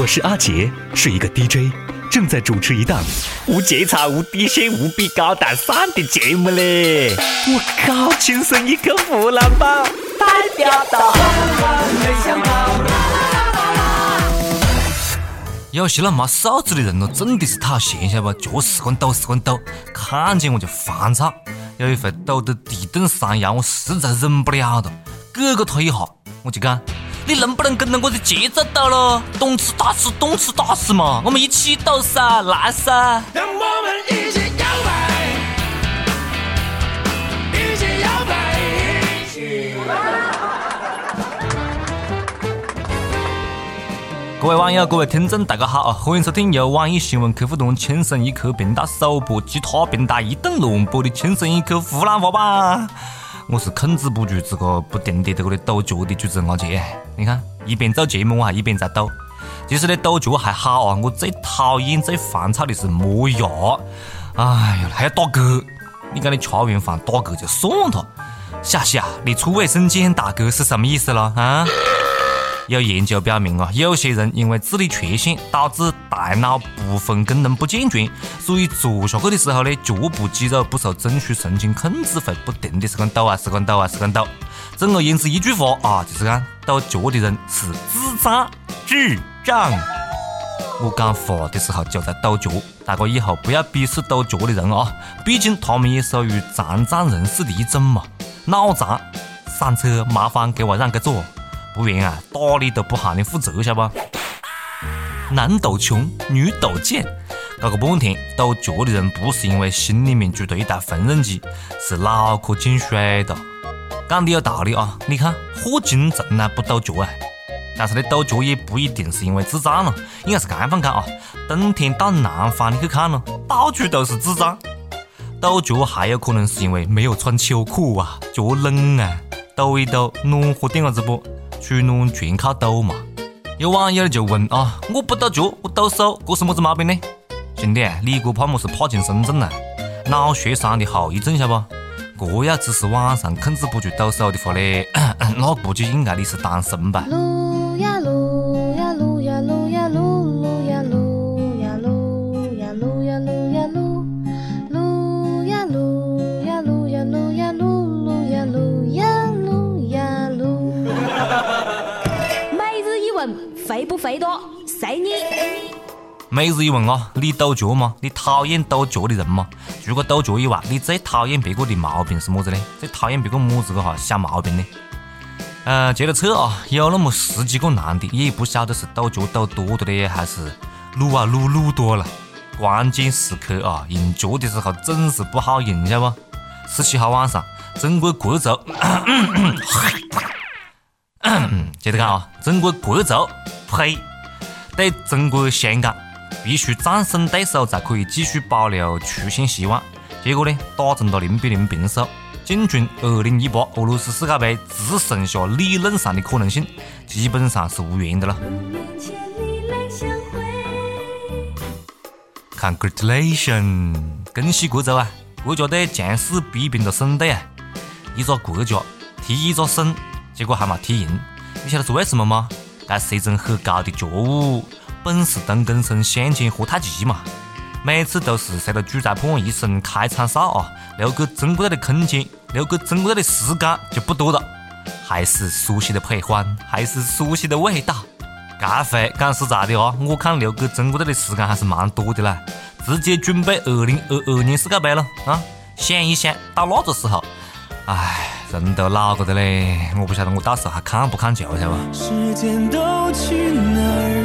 我是阿杰，是一个 DJ，正在主持一档无节操、无底线、无比高大上的节目嘞！我靠，亲生一个湖南宝，代表到。有些那没素质的人哦，真的是讨嫌，晓得不？就是滚抖，是滚抖，看见我就烦躁。有一回抖得地动山摇，我实在忍不了了，给个他一下，我就讲：你能不能跟着我的节奏到咯？动次打次，动次打次嘛，我们一起抖噻，来噻！让我们一起摇摆，一起摇摆。各位网友，各位听众，大家好啊！欢迎收听由网易新闻客户端“轻松一刻”频道首播、其他平台一档乱播的《轻松一刻》湖南话版。我是控制不住这个不停的在这里抖脚的主持人阿杰。你看，一边做节目我还一边在抖。其实呢，抖脚还好啊，我最讨厌、最烦躁的是磨牙。哎呀，还要打嗝！你讲你吃完饭打嗝就算了，小西啊，你出卫生间打嗝是什么意思了啊？有研究表明啊，有些人因为智力缺陷导致大脑部分功能不健全，所以坐下去的时候呢，脚部肌肉不受中枢神经控制，会不停的是跟抖啊，是跟抖啊，是跟抖。总而言之，一句话啊，就是讲抖脚的人是智障，智障。我讲话的时候就在抖脚，大家以后不要鄙视抖脚的人啊，毕竟他们也属于残障人士的一种嘛。脑残，上车，麻烦给我让个座。不然啊，打你都不喊你负责，晓得不？男抖穷，女抖贱，搞个半天，抖脚的人不是因为心里面住着一台缝纫机，是脑壳进水了。讲的有道理啊！你看霍金从来不抖脚啊，但是呢，抖脚也不一定是因为智障了，应该是这样讲啊。冬天到南方你去看咯，到处都是智障。抖脚还有可能是因为没有穿秋裤啊，脚冷啊，抖一抖暖和点子不？取暖全靠抖嘛！有网友就问啊，我不抖脚，我抖手，这是么子毛病呢？兄弟，你这怕么是帕金森症啊？脑血栓的后遗症，晓得不？这要只是晚上控制不住抖手的话呢，那估计应该你是单身吧？每日一问啊，你抖脚吗？你讨厌抖脚的人吗？除了抖脚以外，你最讨厌别个的毛病是么子呢？最讨厌别个么子个哈小毛病呢？呃，接着测啊，有那么十几个男的，也不晓得是抖脚抖多的呢，还是撸啊撸撸多了。关键时刻啊，用脚的时候总是不好用，晓得不？十七号晚上，中国国足。接着看啊，中国国足呸，对中国香港必须战胜对手才可以继续保留出线希望。结果呢，打成了零比零平手，进军二零一八俄罗斯世界杯只剩下理论上的可能性，基本上是无缘的了。Congratulations，恭喜国足啊！国家队强势逼平了省队啊！一个国家踢一个省。结果还没踢赢，你晓得是为什么吗？这是一种很高的觉悟，本是东根生，相煎何太急嘛。每次都是随着主裁判一声开场哨啊，留给中国队的空间，留给中国队的时间就不多了。还是熟悉的配方，还是熟悉的味道。这回讲实在的啊，我看留给中国队的时间还是蛮多的啦，直接准备二零二二年世界杯了啊！想一想到那个时候，唉。人都老个的嘞，我不晓得我到时候还看不看球，晓得吧？时间都去哪儿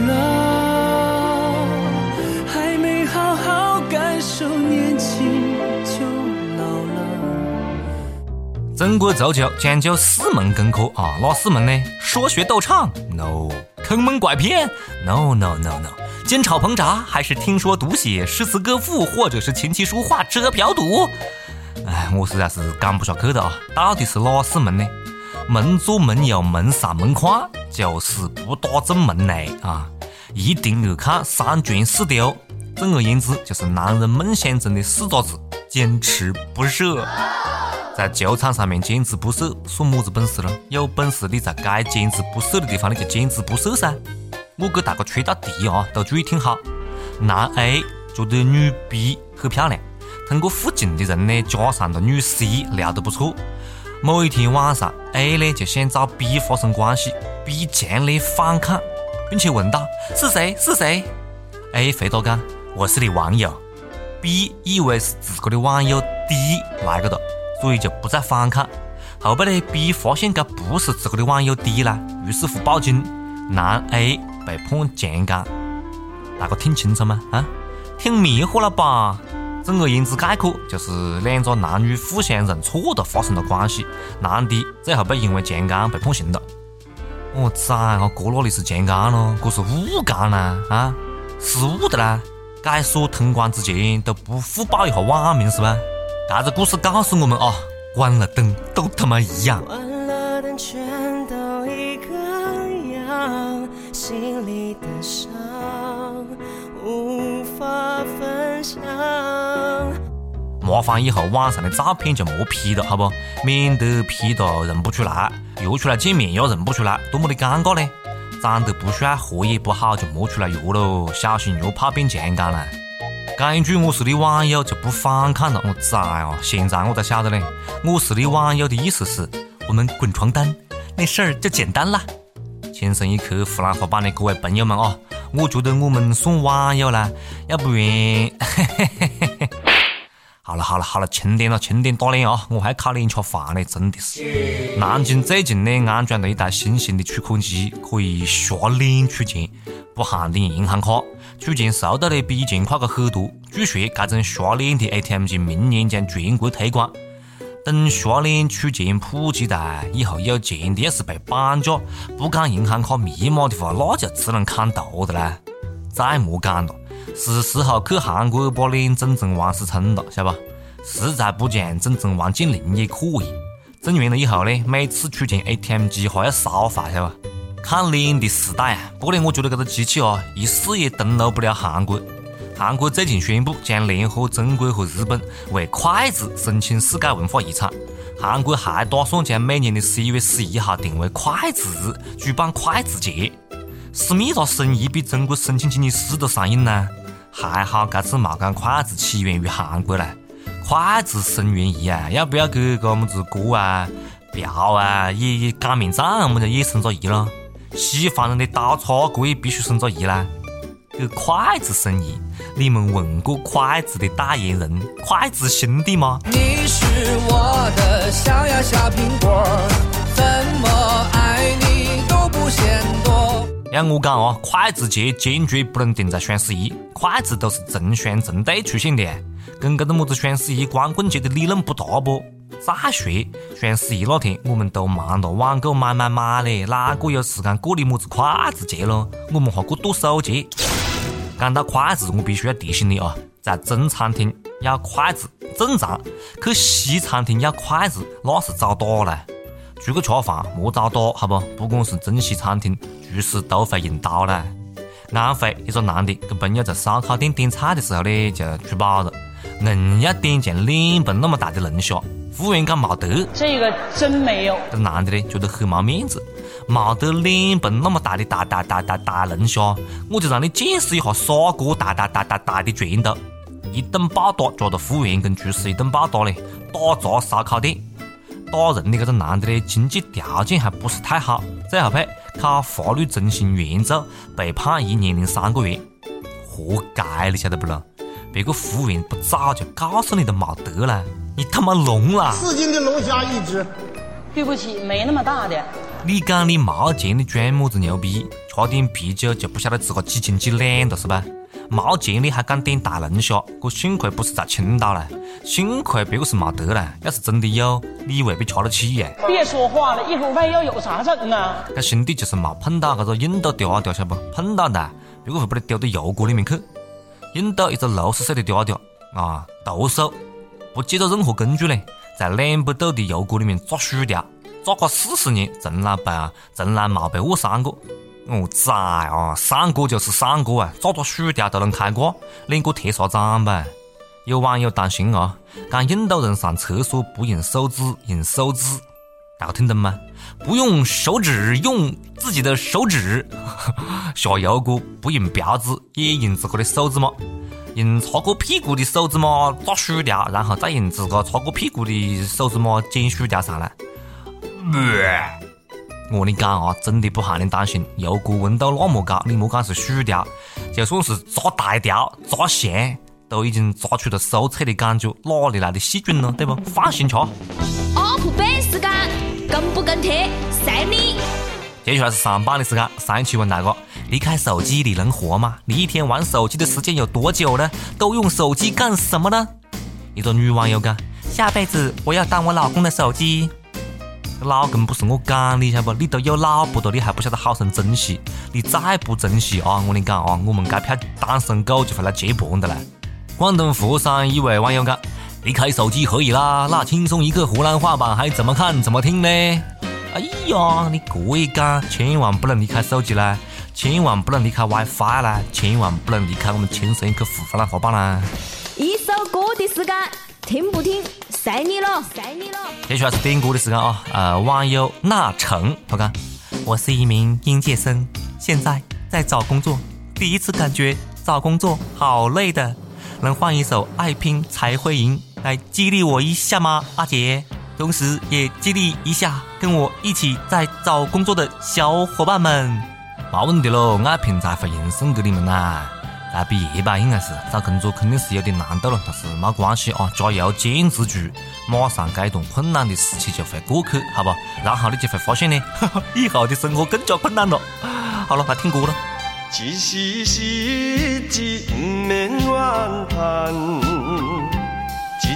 中国足球讲究四门功课啊，哪四门呢？说学逗唱？No。坑蒙拐骗？No，No，No，No。煎炒烹炸？还是听说读写？诗词歌赋？或者是琴棋书画？吃喝嫖赌？哎，我实在是讲不下去了啊！到底是哪四门呢？门左门右门上门框，就是不打正门来啊！一定要看三全四丢。总而言之，就是男人梦想中的四个字：坚持不舍。在球场上面坚持不舍，算么子本事了？有本事你在该坚持不舍的地方，你就坚持不舍噻！我给大家出道题啊，都注意听好。男 A 觉得女 B 很漂亮，通过附近的人呢加上了女 C 聊得不错。某一天晚上，A 呢就想找 B 发生关系，B 强烈反抗，并且问道：“是谁？是谁？”A 回答讲：“我是你网友。”B 以为是自个的网友 D 来个哒，所以就不再反抗。后背呢，B 发现这不是自个的网友 D 啦，于是乎报警，男 A 被判强奸。大家听清楚吗？啊，听迷糊了吧？总而言之，概括就是两个男女互相认错的发生了关系，男的最后被因为强奸被判刑了。我崽啊，这哪里是强奸咯？这是误干啦！啊，失误的啦！解锁通关之前都不互报一下网名是吧？这个故事告诉我们啊，关了灯都他妈一样。心里的伤无法分享。麻烦以后网上的照片就莫 P 了，好不？免得 P 了认不出来，约出来见面也认不出来，多么的尴尬呢？长得不帅，活也不好，就莫出来约喽，小心又怕变强奸了。讲一句我是你网友就不反抗了，我崽哦！现在我才晓得嘞，我是你网友的意思是我们滚床单，那事儿就简单了。轻松一刻湖南话版的各位朋友们啊，我觉得我们算网友啦，要不然，好了好了，轻点了轻点打脸啊！我还烤两吃饭呢，真的是。南京最近呢安装了一台新型的取款机，可以刷脸取钱，不限定银行卡，取钱速度呢比以前快个很多。据说这种刷脸的 ATM 机明年将全国推广。等刷脸取钱普及大，以后有钱的要是被绑架，不讲银行卡密码的话，那就只能砍头的啦。再莫讲了，是时候去韩国把脸整成王思聪了，晓得吧？实在不讲，整成王健林也可以。整完了以后呢，每次取钱 ATM 机还要烧费，晓得吧？看脸的时代啊！不过呢，我觉得这个机器啊，一死也登陆不了韩国。韩国最近宣布将联合中国和日本为筷子申请世界文化遗产。韩国还打算将每年的十一月十一号定为筷子日，举办筷子节。思密达生意比中国申请经济师都上瘾呢。还好这次冇讲筷子起源于韩国嘞。筷子生源仪啊，要不要给个么子锅啊、瓢啊也也擀面杖么子也生个一咯？西方人的刀叉锅也必须生个一啦。给筷子生意，你们问过筷子的代言人筷子兄弟吗？你是我的小呀小苹果，怎么爱你都不嫌多。要我讲哦，筷子节坚决不能定在双十一，筷子都是成双成对出现的，跟这个么子双十一光棍节的理论不搭不？再说双十一那天我们都忙着网购买买买嘞，哪个有时间过你么子筷子节咯？我们还过剁手节。讲到筷子，我必须要提醒你啊，在中餐厅要筷子正常，去西餐厅要筷子那是找打了。出去吃饭莫找打，好不？不管是中西餐厅，厨师都会用刀啦。安徽一个男的跟朋友在烧烤店点菜的时候呢，就出包了，硬要点像脸盆那么大的龙虾，服务员讲没得，这个真没有。这男的呢觉得很没面子。没得脸盆那么大的大大大大大龙虾，我就让你见识一下砂锅大大大大大的拳头，一顿暴打，抓着服务员跟厨师一顿暴打嘞，打砸烧烤店。打人的这个男的呢，经济条件还不是太好，最后被考法律中心援助，被判一年零三个月，活该你晓得不咯？别个服务员不早就告诉你都冇得了，你他妈聋了！四斤的龙虾一只，对不起，没那么大的。你讲你没钱，你装么子牛逼？吃点啤酒就不晓得自个几斤几两了是吧？没钱你还敢点大龙虾？这幸亏不是在青岛嘞，幸亏别个是没得了。要是真的有，你未必吃得起耶。别说话了，一会儿万一要有啥整啊？这兄弟就是没碰到这个印度嗲嗲，晓得不？碰到的，别个会把你丢到油锅里面去。印度一个六十岁的嗲嗲啊，徒手不借助任何工具呢，在两百度的油锅里面炸薯条。炸个四十年，从来被啊，从来没被误伤过。我崽啊，上锅就是上锅啊，炸炸薯条都能开挂，练个铁砂掌呗。有网友担心啊，讲印度人上厕所不用手指，用手指。大家听懂吗？不用手指，用自己的手指下油锅，不用标志，也用自个的手指嘛。用擦过屁股的手指嘛炸薯条，然后再用自个擦过屁股的手指嘛煎薯条上来。我跟你讲啊，真的不喊你担心，油锅温度那么高，你莫讲是薯条，就算是炸大条、炸咸，都已经炸出了酥脆的感觉，哪里来的细菌呢？对不？放心吃。跟不跟贴，随你。接下来是上班的时间，上一期问大哥，离开手机你能活吗？你一天玩手机的时间有多久呢？都用手机干什么呢？一个女网友讲，下辈子我要当我老公的手机。老公不是我讲的，晓得不？你都有老婆了，你还不晓得好生珍惜？你再不珍惜啊，我跟你讲啊，我们这票单身狗就会来接盘的嘞。广东佛山一位网友讲，离开手机可以啦，那轻松一刻湖南话版还怎么看怎么听呢？哎呀，你这一讲，千万不能离开手机啦，千万不能离开 WiFi 啦，千万不能离开我们轻松一刻湖南话版啦。一首歌的时间，听不听，随你了，随你了。接下来是点歌的时间啊！呃，网友那成他讲，我是一名应届生，现在在找工作，第一次感觉找工作好累的，能换一首《爱拼才会赢》来激励我一下吗，阿杰？同时也激励一下跟我一起在找工作的小伙伴们。没问题喽，《爱拼才会赢》送给你们啦！大毕业吧，应该是找工作肯定是有点难度了，但是没关系啊，加油，坚持住，马上这段困难的时期就会过去，好吧？然后你就会发现呢，以后的生活更加困难了。好了，来听歌了。一时失志，不免怨叹；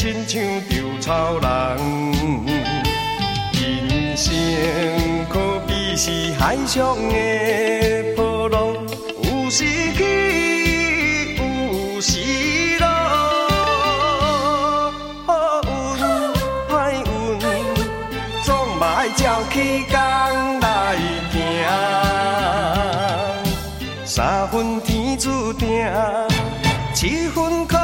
亲像稻草人。人生可比是海上的波浪，有时起，有时落。好运歹运，总嘛爱照起工来行。三分天注定，七分靠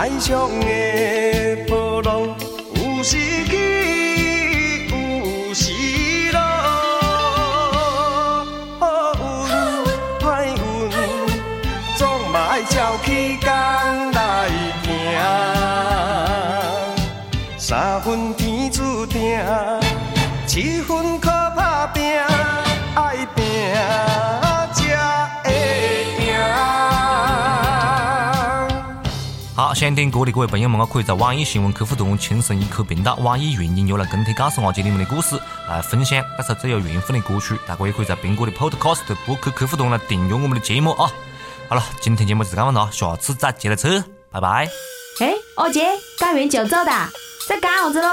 海上的波浪，有时想点歌的各位朋友们啊，可以在网易新闻客户端“轻松一刻”频道、网易云音乐来跟帖告诉阿姐你们的故事，来分享这首最有缘分的歌曲。大家也可以在苹果的 Podcast 播客客户端来订阅我们的节目啊。好了，今天节目就这样了，下次再接着扯。拜拜。哎，阿姐，干完就走的，在干啥子喽？